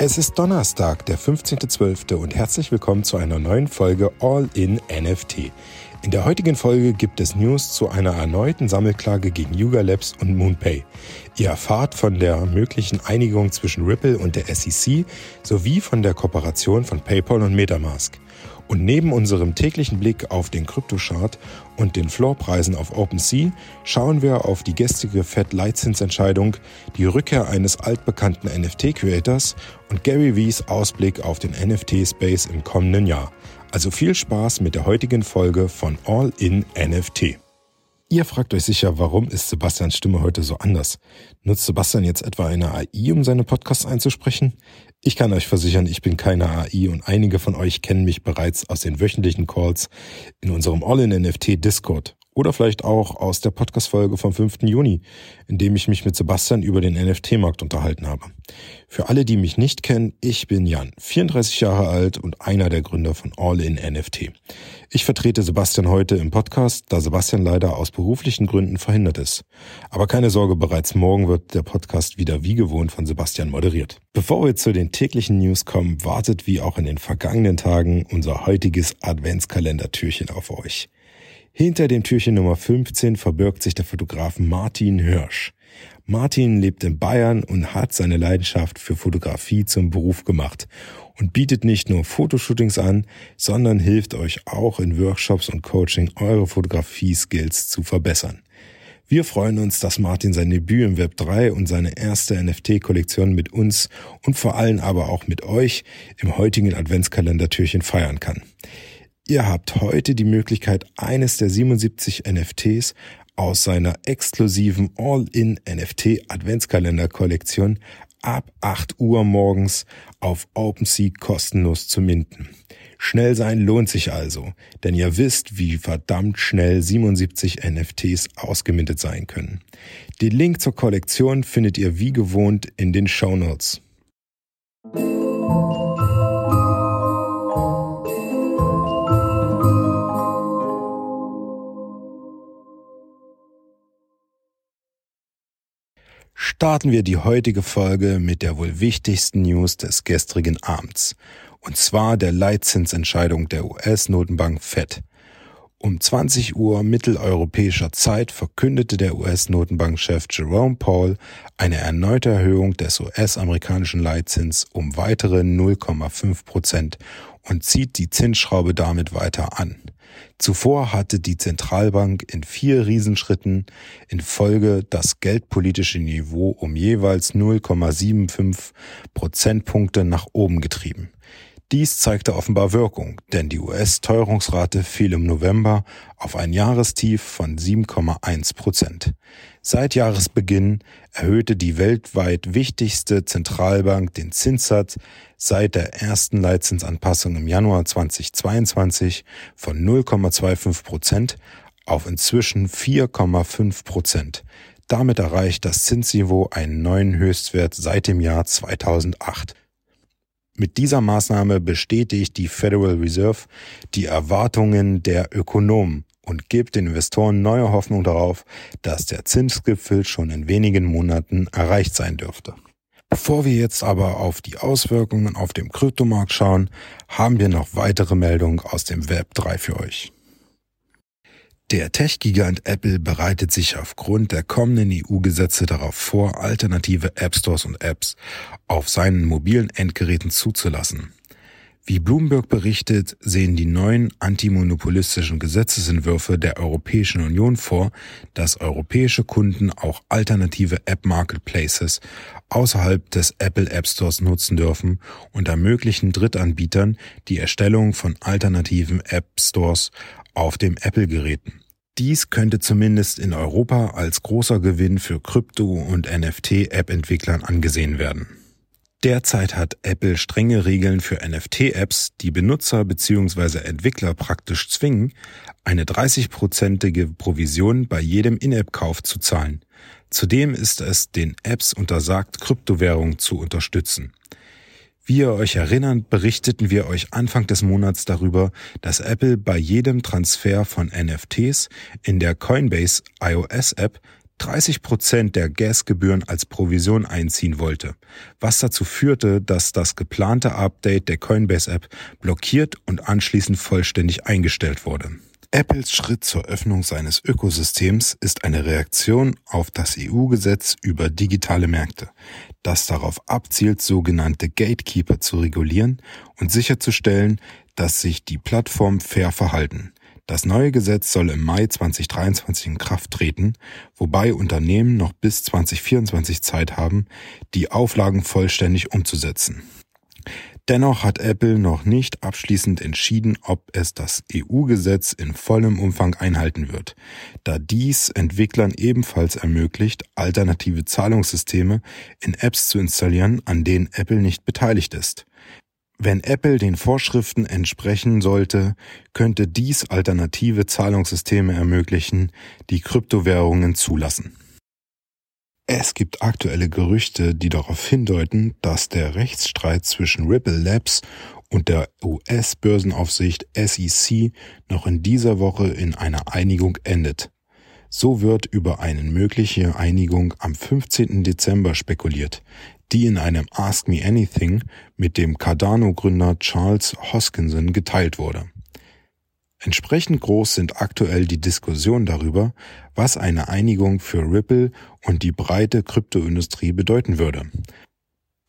Es ist Donnerstag, der 15.12. und herzlich willkommen zu einer neuen Folge All in NFT. In der heutigen Folge gibt es News zu einer erneuten Sammelklage gegen Yuga Labs und MoonPay. Ihr erfahrt von der möglichen Einigung zwischen Ripple und der SEC sowie von der Kooperation von PayPal und Metamask. Und neben unserem täglichen Blick auf den Kryptochart und den Floorpreisen auf OpenSea schauen wir auf die gestrige Fed-Leitzinsentscheidung, die Rückkehr eines altbekannten NFT-Creators und Gary Vees Ausblick auf den NFT-Space im kommenden Jahr. Also viel Spaß mit der heutigen Folge von All in NFT. Ihr fragt euch sicher, warum ist Sebastians Stimme heute so anders? Nutzt Sebastian jetzt etwa eine AI, um seine Podcasts einzusprechen? Ich kann euch versichern, ich bin keine AI und einige von euch kennen mich bereits aus den wöchentlichen Calls in unserem All-in-NFT Discord oder vielleicht auch aus der Podcast-Folge vom 5. Juni, in dem ich mich mit Sebastian über den NFT-Markt unterhalten habe. Für alle, die mich nicht kennen, ich bin Jan, 34 Jahre alt und einer der Gründer von All in NFT. Ich vertrete Sebastian heute im Podcast, da Sebastian leider aus beruflichen Gründen verhindert ist. Aber keine Sorge, bereits morgen wird der Podcast wieder wie gewohnt von Sebastian moderiert. Bevor wir zu den täglichen News kommen, wartet wie auch in den vergangenen Tagen unser heutiges Adventskalendertürchen auf euch. Hinter dem Türchen Nummer 15 verbirgt sich der Fotograf Martin Hirsch. Martin lebt in Bayern und hat seine Leidenschaft für Fotografie zum Beruf gemacht und bietet nicht nur Fotoshootings an, sondern hilft euch auch in Workshops und Coaching eure Fotografie-Skills zu verbessern. Wir freuen uns, dass Martin sein Debüt im Web 3 und seine erste NFT-Kollektion mit uns und vor allem aber auch mit euch im heutigen Adventskalendertürchen feiern kann. Ihr habt heute die Möglichkeit, eines der 77 NFTs aus seiner exklusiven All-in-NFT Adventskalender-Kollektion ab 8 Uhr morgens auf OpenSea kostenlos zu minden. Schnell sein lohnt sich also, denn ihr wisst, wie verdammt schnell 77 NFTs ausgemintet sein können. Den Link zur Kollektion findet ihr wie gewohnt in den Show Notes. Starten wir die heutige Folge mit der wohl wichtigsten News des gestrigen Abends, und zwar der Leitzinsentscheidung der US-Notenbank Fed. Um 20 Uhr mitteleuropäischer Zeit verkündete der US-Notenbankchef Jerome Powell eine erneute Erhöhung des US-amerikanischen Leitzins um weitere 0,5 Prozent und zieht die Zinsschraube damit weiter an. Zuvor hatte die Zentralbank in vier Riesenschritten in Folge das geldpolitische Niveau um jeweils 0,75 Prozentpunkte nach oben getrieben. Dies zeigte offenbar Wirkung, denn die US-Teuerungsrate fiel im November auf ein Jahrestief von 7,1 Prozent. Seit Jahresbeginn erhöhte die weltweit wichtigste Zentralbank den Zinssatz seit der ersten Leitzinsanpassung im Januar 2022 von 0,25 Prozent auf inzwischen 4,5 Prozent. Damit erreicht das Zinsniveau einen neuen Höchstwert seit dem Jahr 2008. Mit dieser Maßnahme bestätigt die Federal Reserve die Erwartungen der Ökonomen und gibt den Investoren neue Hoffnung darauf, dass der Zinsgipfel schon in wenigen Monaten erreicht sein dürfte. Bevor wir jetzt aber auf die Auswirkungen auf dem Kryptomarkt schauen, haben wir noch weitere Meldungen aus dem Web 3 für euch. Der Tech-Gigant Apple bereitet sich aufgrund der kommenden EU-Gesetze darauf vor, alternative App Stores und Apps auf seinen mobilen Endgeräten zuzulassen. Wie Bloomberg berichtet, sehen die neuen antimonopolistischen Gesetzesentwürfe der Europäischen Union vor, dass europäische Kunden auch alternative App-Marketplaces außerhalb des Apple App Stores nutzen dürfen und ermöglichen Drittanbietern die Erstellung von alternativen App Stores auf dem Apple-Geräten. Dies könnte zumindest in Europa als großer Gewinn für Krypto- und NFT-App-Entwicklern angesehen werden. Derzeit hat Apple strenge Regeln für NFT-Apps, die Benutzer bzw. Entwickler praktisch zwingen, eine 30-prozentige Provision bei jedem In-App-Kauf zu zahlen. Zudem ist es den Apps untersagt, Kryptowährungen zu unterstützen. Wie ihr euch erinnert, berichteten wir euch Anfang des Monats darüber, dass Apple bei jedem Transfer von NFTs in der Coinbase iOS App 30 Prozent der Gasgebühren als Provision einziehen wollte, was dazu führte, dass das geplante Update der Coinbase-App blockiert und anschließend vollständig eingestellt wurde. Apples Schritt zur Öffnung seines Ökosystems ist eine Reaktion auf das EU-Gesetz über digitale Märkte, das darauf abzielt, sogenannte Gatekeeper zu regulieren und sicherzustellen, dass sich die Plattformen fair verhalten. Das neue Gesetz soll im Mai 2023 in Kraft treten, wobei Unternehmen noch bis 2024 Zeit haben, die Auflagen vollständig umzusetzen. Dennoch hat Apple noch nicht abschließend entschieden, ob es das EU-Gesetz in vollem Umfang einhalten wird, da dies Entwicklern ebenfalls ermöglicht, alternative Zahlungssysteme in Apps zu installieren, an denen Apple nicht beteiligt ist. Wenn Apple den Vorschriften entsprechen sollte, könnte dies alternative Zahlungssysteme ermöglichen, die Kryptowährungen zulassen. Es gibt aktuelle Gerüchte, die darauf hindeuten, dass der Rechtsstreit zwischen Ripple Labs und der US-Börsenaufsicht SEC noch in dieser Woche in einer Einigung endet. So wird über eine mögliche Einigung am 15. Dezember spekuliert, die in einem Ask Me Anything mit dem Cardano-Gründer Charles Hoskinson geteilt wurde. Entsprechend groß sind aktuell die Diskussionen darüber, was eine Einigung für Ripple und die breite Kryptoindustrie bedeuten würde.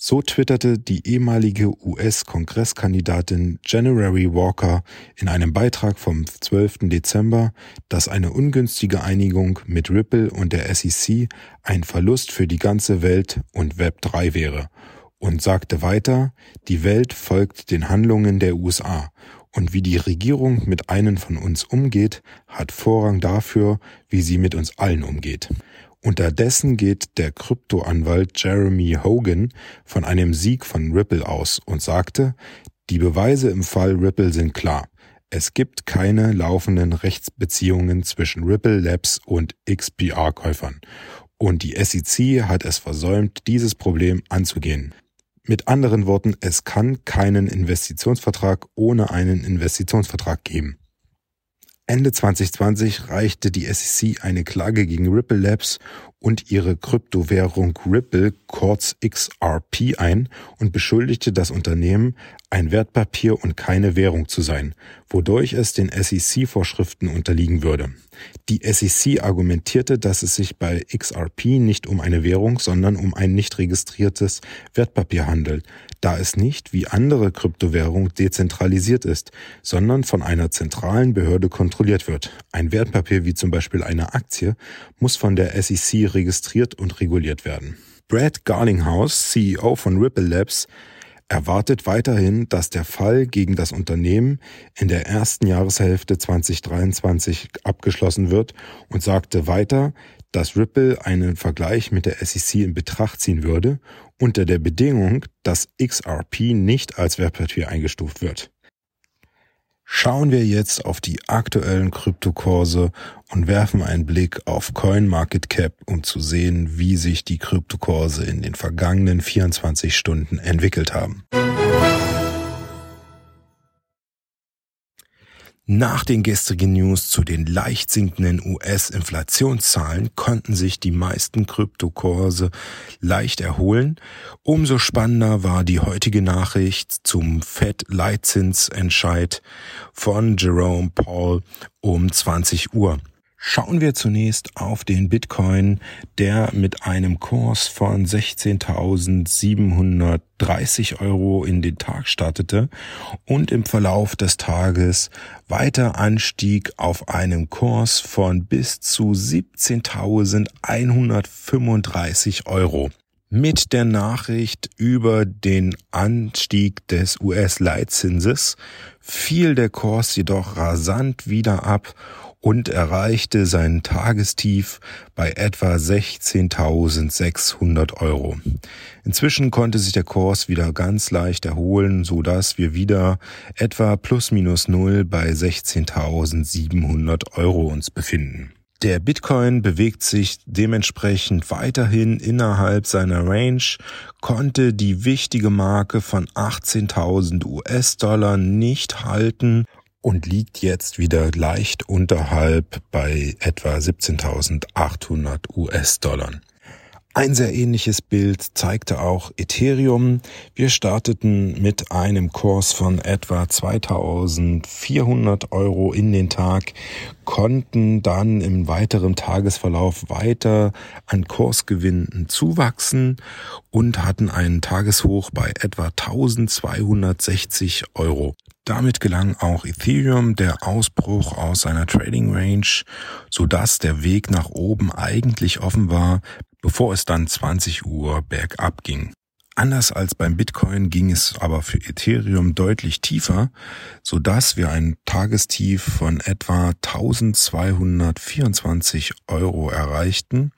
So twitterte die ehemalige US-Kongresskandidatin January Walker in einem Beitrag vom 12. Dezember, dass eine ungünstige Einigung mit Ripple und der SEC ein Verlust für die ganze Welt und Web 3 wäre und sagte weiter, die Welt folgt den Handlungen der USA und wie die Regierung mit einem von uns umgeht, hat Vorrang dafür, wie sie mit uns allen umgeht. Unterdessen geht der Kryptoanwalt Jeremy Hogan von einem Sieg von Ripple aus und sagte, die Beweise im Fall Ripple sind klar. Es gibt keine laufenden Rechtsbeziehungen zwischen Ripple Labs und XPR-Käufern. Und die SEC hat es versäumt, dieses Problem anzugehen. Mit anderen Worten, es kann keinen Investitionsvertrag ohne einen Investitionsvertrag geben. Ende 2020 reichte die SEC eine Klage gegen Ripple Labs und ihre Kryptowährung Ripple, kurz XRP, ein und beschuldigte das Unternehmen, ein Wertpapier und keine Währung zu sein, wodurch es den SEC-Vorschriften unterliegen würde. Die SEC argumentierte, dass es sich bei XRP nicht um eine Währung, sondern um ein nicht registriertes Wertpapier handelt, da es nicht wie andere Kryptowährungen dezentralisiert ist, sondern von einer zentralen Behörde kontrolliert wird. Ein Wertpapier wie zum Beispiel eine Aktie muss von der SEC registriert und reguliert werden. Brad Garlinghouse, CEO von Ripple Labs, erwartet weiterhin, dass der Fall gegen das Unternehmen in der ersten Jahreshälfte 2023 abgeschlossen wird und sagte weiter, dass Ripple einen Vergleich mit der SEC in Betracht ziehen würde, unter der Bedingung, dass XRP nicht als Wertpapier eingestuft wird. Schauen wir jetzt auf die aktuellen Kryptokurse und werfen einen Blick auf CoinMarketCap, um zu sehen, wie sich die Kryptokurse in den vergangenen 24 Stunden entwickelt haben. Nach den gestrigen News zu den leicht sinkenden US-Inflationszahlen konnten sich die meisten Kryptokurse leicht erholen. Umso spannender war die heutige Nachricht zum Fed-Leitzinsentscheid von Jerome Paul um 20 Uhr. Schauen wir zunächst auf den Bitcoin, der mit einem Kurs von 16.730 Euro in den Tag startete und im Verlauf des Tages weiter anstieg auf einem Kurs von bis zu 17.135 Euro. Mit der Nachricht über den Anstieg des US-Leitzinses fiel der Kurs jedoch rasant wieder ab und erreichte sein Tagestief bei etwa 16.600 Euro. Inzwischen konnte sich der Kurs wieder ganz leicht erholen, so dass wir wieder etwa plus minus null bei 16.700 Euro uns befinden. Der Bitcoin bewegt sich dementsprechend weiterhin innerhalb seiner Range, konnte die wichtige Marke von 18.000 US-Dollar nicht halten und liegt jetzt wieder leicht unterhalb bei etwa 17.800 US-Dollar. Ein sehr ähnliches Bild zeigte auch Ethereum. Wir starteten mit einem Kurs von etwa 2400 Euro in den Tag, konnten dann im weiteren Tagesverlauf weiter an Kursgewinnen zuwachsen und hatten einen Tageshoch bei etwa 1260 Euro. Damit gelang auch Ethereum der Ausbruch aus seiner Trading Range, so dass der Weg nach oben eigentlich offen war, bevor es dann 20 Uhr bergab ging. Anders als beim Bitcoin ging es aber für Ethereum deutlich tiefer, so dass wir ein Tagestief von etwa 1224 Euro erreichten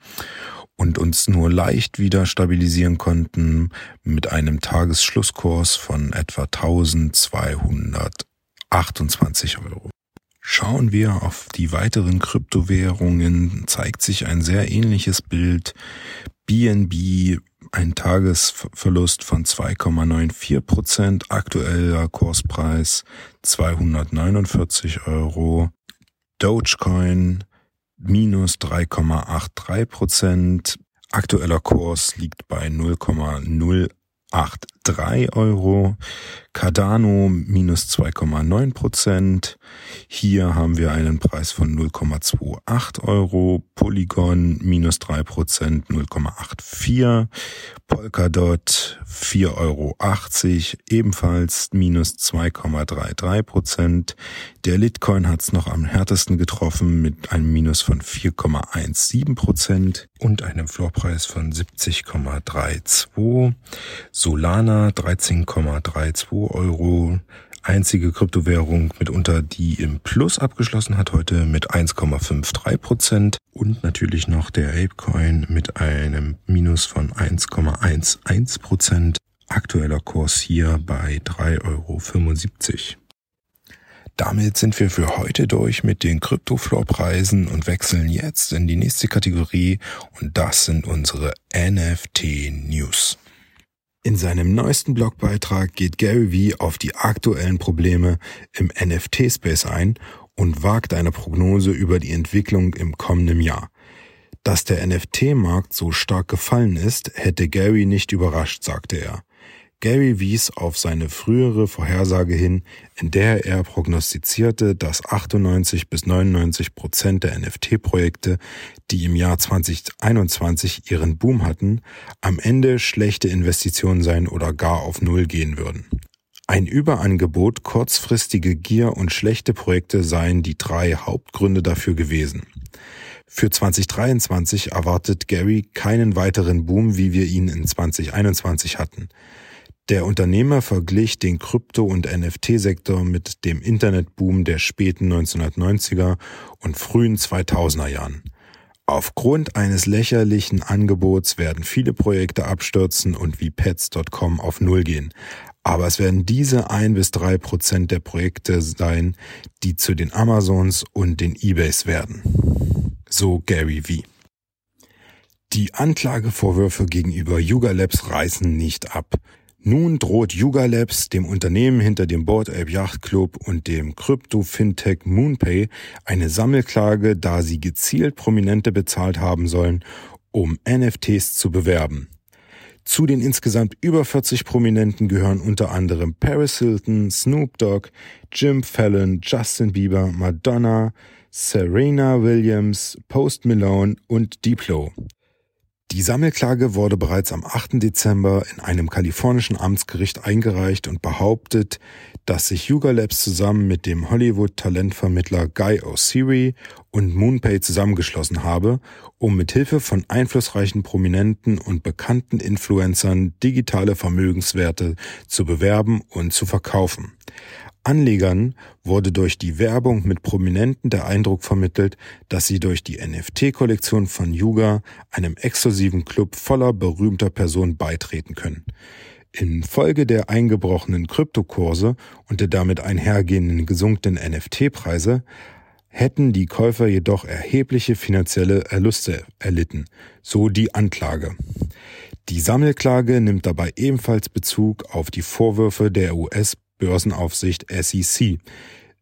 und uns nur leicht wieder stabilisieren konnten mit einem Tagesschlusskurs von etwa 1228 Euro. Schauen wir auf die weiteren Kryptowährungen, zeigt sich ein sehr ähnliches Bild. BNB ein Tagesverlust von 2,94 Prozent, aktueller Kurspreis 249 Euro. Dogecoin minus 3,83 Prozent, aktueller Kurs liegt bei 0,083 Euro. Cardano minus 2,9 Prozent. Hier haben wir einen Preis von 0,28 Euro. Polygon minus 3 Prozent 0,84. Polkadot 4,80 Euro, ebenfalls minus 2,33 Prozent. Der Litcoin hat es noch am härtesten getroffen mit einem Minus von 4,17 Prozent und einem Floorpreis von 70,32. Solana 13,32 Euro. Einzige Kryptowährung mitunter, die im Plus abgeschlossen hat, heute mit 1,53 Prozent. Und natürlich noch der Apecoin mit einem Minus von 1,11 Prozent. Aktueller Kurs hier bei 3,75 Euro. Damit sind wir für heute durch mit den Kryptofloorpreisen und wechseln jetzt in die nächste Kategorie und das sind unsere NFT News. In seinem neuesten Blogbeitrag geht Gary Vee auf die aktuellen Probleme im NFT-Space ein und wagt eine Prognose über die Entwicklung im kommenden Jahr. Dass der NFT-Markt so stark gefallen ist, hätte Gary nicht überrascht, sagte er. Gary wies auf seine frühere Vorhersage hin, in der er prognostizierte, dass 98 bis 99 Prozent der NFT-Projekte, die im Jahr 2021 ihren Boom hatten, am Ende schlechte Investitionen sein oder gar auf Null gehen würden. Ein Überangebot, kurzfristige Gier und schlechte Projekte seien die drei Hauptgründe dafür gewesen. Für 2023 erwartet Gary keinen weiteren Boom, wie wir ihn in 2021 hatten. Der Unternehmer verglich den Krypto- und NFT-Sektor mit dem Internetboom der späten 1990er und frühen 2000er Jahren. Aufgrund eines lächerlichen Angebots werden viele Projekte abstürzen und wie Pets.com auf Null gehen. Aber es werden diese ein bis drei Prozent der Projekte sein, die zu den Amazons und den Ebays werden. So Gary V. Die Anklagevorwürfe gegenüber Yuga Labs reißen nicht ab. Nun droht Yuga Labs, dem Unternehmen hinter dem Board Ape Yacht Club und dem Krypto-Fintech Moonpay, eine Sammelklage, da sie gezielt Prominente bezahlt haben sollen, um NFTs zu bewerben. Zu den insgesamt über 40 Prominenten gehören unter anderem Paris Hilton, Snoop Dogg, Jim Fallon, Justin Bieber, Madonna, Serena Williams, Post Malone und Diplo. Die Sammelklage wurde bereits am 8. Dezember in einem kalifornischen Amtsgericht eingereicht und behauptet, dass sich Yuga Labs zusammen mit dem Hollywood-Talentvermittler Guy O'Siri und Moonpay zusammengeschlossen habe, um mit Hilfe von einflussreichen Prominenten und bekannten Influencern digitale Vermögenswerte zu bewerben und zu verkaufen. Anlegern wurde durch die Werbung mit Prominenten der Eindruck vermittelt, dass sie durch die NFT-Kollektion von Yuga einem exklusiven Club voller berühmter Personen beitreten können. Infolge der eingebrochenen Kryptokurse und der damit einhergehenden gesunkenen NFT-Preise hätten die Käufer jedoch erhebliche finanzielle Erluste erlitten, so die Anklage. Die Sammelklage nimmt dabei ebenfalls Bezug auf die Vorwürfe der US Börsenaufsicht SEC.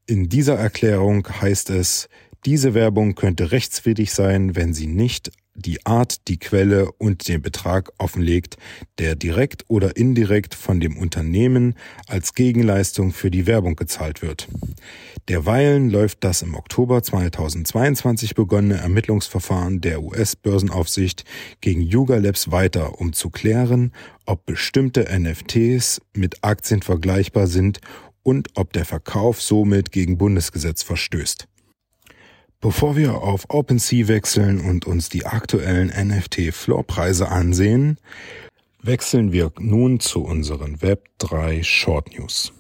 In dieser Erklärung heißt es, diese Werbung könnte rechtswidrig sein, wenn sie nicht die Art, die Quelle und den Betrag offenlegt, der direkt oder indirekt von dem Unternehmen als Gegenleistung für die Werbung gezahlt wird. Derweilen läuft das im Oktober 2022 begonnene Ermittlungsverfahren der US-Börsenaufsicht gegen Yuga Labs weiter, um zu klären, ob bestimmte NFTs mit Aktien vergleichbar sind und ob der Verkauf somit gegen Bundesgesetz verstößt. Bevor wir auf OpenSea wechseln und uns die aktuellen NFT-Floorpreise ansehen, wechseln wir nun zu unseren Web3 Short News.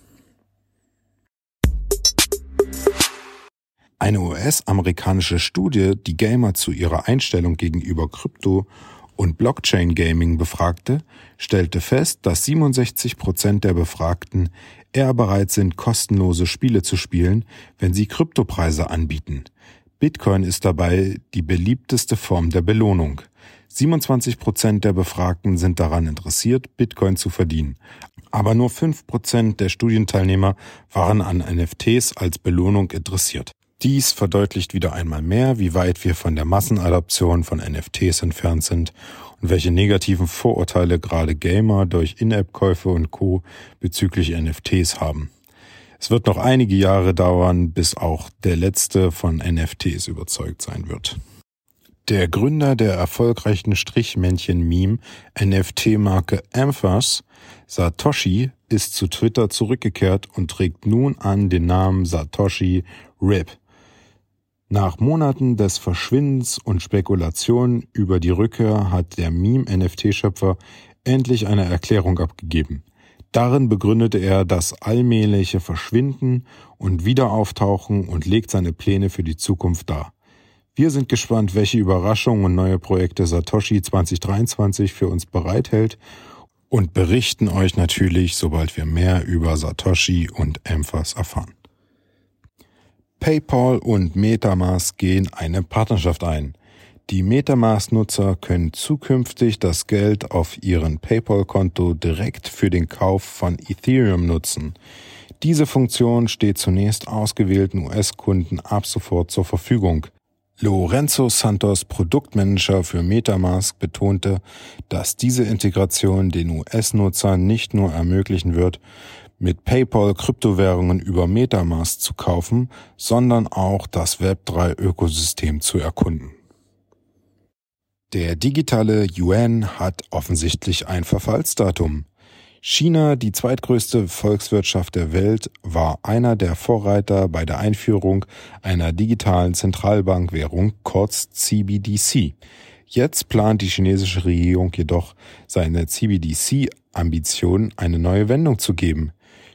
Eine US-amerikanische Studie, die Gamer zu ihrer Einstellung gegenüber Krypto und Blockchain Gaming befragte, stellte fest, dass 67 Prozent der Befragten eher bereit sind, kostenlose Spiele zu spielen, wenn sie Kryptopreise anbieten. Bitcoin ist dabei die beliebteste Form der Belohnung. 27 Prozent der Befragten sind daran interessiert, Bitcoin zu verdienen. Aber nur 5 Prozent der Studienteilnehmer waren an NFTs als Belohnung interessiert. Dies verdeutlicht wieder einmal mehr, wie weit wir von der Massenadoption von NFTs entfernt sind und welche negativen Vorurteile gerade Gamer durch In-App-Käufe und Co. bezüglich NFTs haben. Es wird noch einige Jahre dauern, bis auch der letzte von NFTs überzeugt sein wird. Der Gründer der erfolgreichen Strichmännchen-Meme NFT-Marke Amphers, Satoshi, ist zu Twitter zurückgekehrt und trägt nun an den Namen Satoshi Rip. Nach Monaten des Verschwindens und Spekulationen über die Rückkehr hat der Meme-NFT-Schöpfer endlich eine Erklärung abgegeben. Darin begründete er das allmähliche Verschwinden und Wiederauftauchen und legt seine Pläne für die Zukunft dar. Wir sind gespannt, welche Überraschungen und neue Projekte Satoshi 2023 für uns bereithält und berichten euch natürlich, sobald wir mehr über Satoshi und Emphas erfahren. PayPal und Metamask gehen eine Partnerschaft ein. Die Metamask-Nutzer können zukünftig das Geld auf ihrem PayPal-Konto direkt für den Kauf von Ethereum nutzen. Diese Funktion steht zunächst ausgewählten US-Kunden ab sofort zur Verfügung. Lorenzo Santos, Produktmanager für Metamask, betonte, dass diese Integration den US-Nutzern nicht nur ermöglichen wird, mit PayPal Kryptowährungen über Metamask zu kaufen, sondern auch das Web3-Ökosystem zu erkunden. Der digitale Yuan hat offensichtlich ein Verfallsdatum. China, die zweitgrößte Volkswirtschaft der Welt, war einer der Vorreiter bei der Einführung einer digitalen Zentralbankwährung, kurz CBDC. Jetzt plant die chinesische Regierung jedoch, seine CBDC-Ambitionen eine neue Wendung zu geben.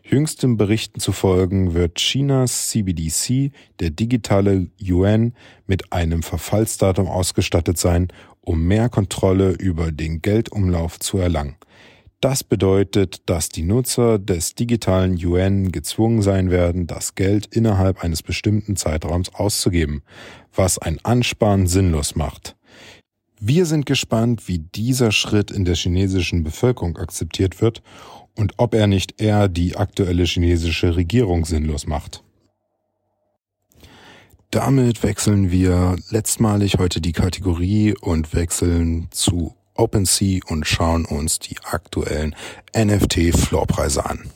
Jüngsten Berichten zu folgen wird Chinas CBDC, der digitale Yuan, mit einem Verfallsdatum ausgestattet sein um mehr Kontrolle über den Geldumlauf zu erlangen. Das bedeutet, dass die Nutzer des digitalen Yuan gezwungen sein werden, das Geld innerhalb eines bestimmten Zeitraums auszugeben, was ein Ansparen sinnlos macht. Wir sind gespannt, wie dieser Schritt in der chinesischen Bevölkerung akzeptiert wird und ob er nicht eher die aktuelle chinesische Regierung sinnlos macht. Damit wechseln wir letztmalig heute die Kategorie und wechseln zu OpenSea und schauen uns die aktuellen NFT-Floorpreise an.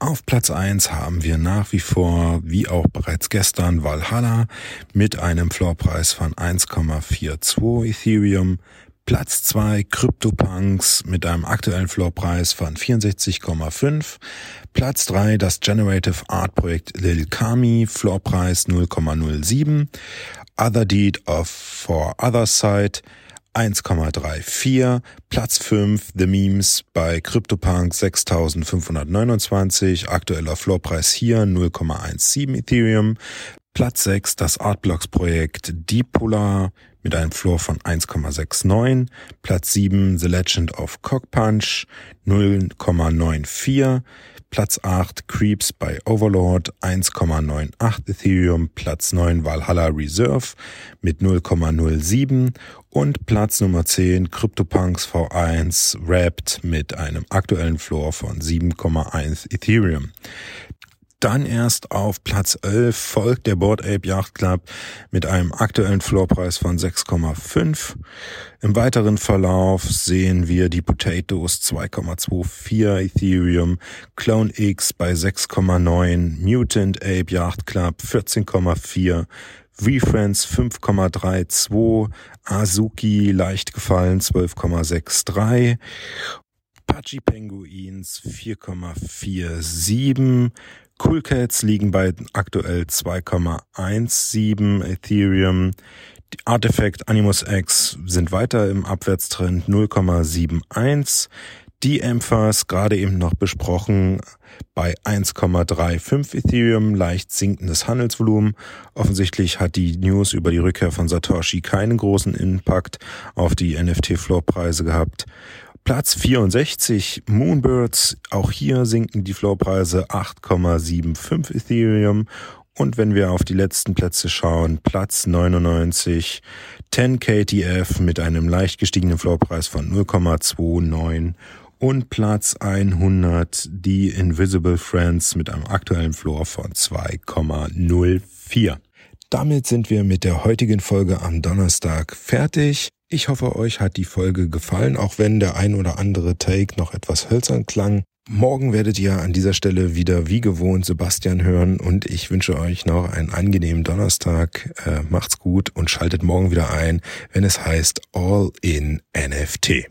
Auf Platz 1 haben wir nach wie vor, wie auch bereits gestern, Valhalla mit einem Floorpreis von 1,42 Ethereum, Platz 2 CryptoPunks mit einem aktuellen Floorpreis von 64,5. Platz 3 das Generative Art Projekt Lil Kami, Floorpreis 0,07. Other Deed of For Other Side 1,34. Platz 5 The Memes bei CryptoPunk 6529. Aktueller Floorpreis hier 0,17 Ethereum. Platz 6 das Artblocks Projekt Deep Polar mit einem Floor von 1,69. Platz 7 The Legend of Cockpunch 0,94. Platz 8 Creeps bei Overlord 1,98 Ethereum, Platz 9 Valhalla Reserve mit 0,07 und Platz Nummer 10 CryptoPunks V1 Wrapped mit einem aktuellen Floor von 7,1 Ethereum. Dann erst auf Platz 11 folgt der Board Ape Yacht Club mit einem aktuellen Floorpreis von 6,5. Im weiteren Verlauf sehen wir die Potatoes 2,24 Ethereum, Clone X bei 6,9, Mutant Ape Yacht Club 14,4, VFriends 5,32, Azuki leicht gefallen 12,63 Pudgy Penguins 4,47, Cool Cats liegen bei aktuell 2,17 Ethereum. Die Artifact Animus X sind weiter im Abwärtstrend 0,71. Die Emphas, gerade eben noch besprochen, bei 1,35 Ethereum, leicht sinkendes Handelsvolumen. Offensichtlich hat die News über die Rückkehr von Satoshi keinen großen Impact auf die NFT-Floorpreise gehabt. Platz 64 Moonbirds. Auch hier sinken die Floorpreise 8,75 Ethereum. Und wenn wir auf die letzten Plätze schauen, Platz 99 10 KTF mit einem leicht gestiegenen Floorpreis von 0,29 und Platz 100 die Invisible Friends mit einem aktuellen Floor von 2,04. Damit sind wir mit der heutigen Folge am Donnerstag fertig. Ich hoffe, euch hat die Folge gefallen, auch wenn der ein oder andere Take noch etwas hölzern klang. Morgen werdet ihr an dieser Stelle wieder wie gewohnt Sebastian hören und ich wünsche euch noch einen angenehmen Donnerstag. Äh, macht's gut und schaltet morgen wieder ein, wenn es heißt All in NFT.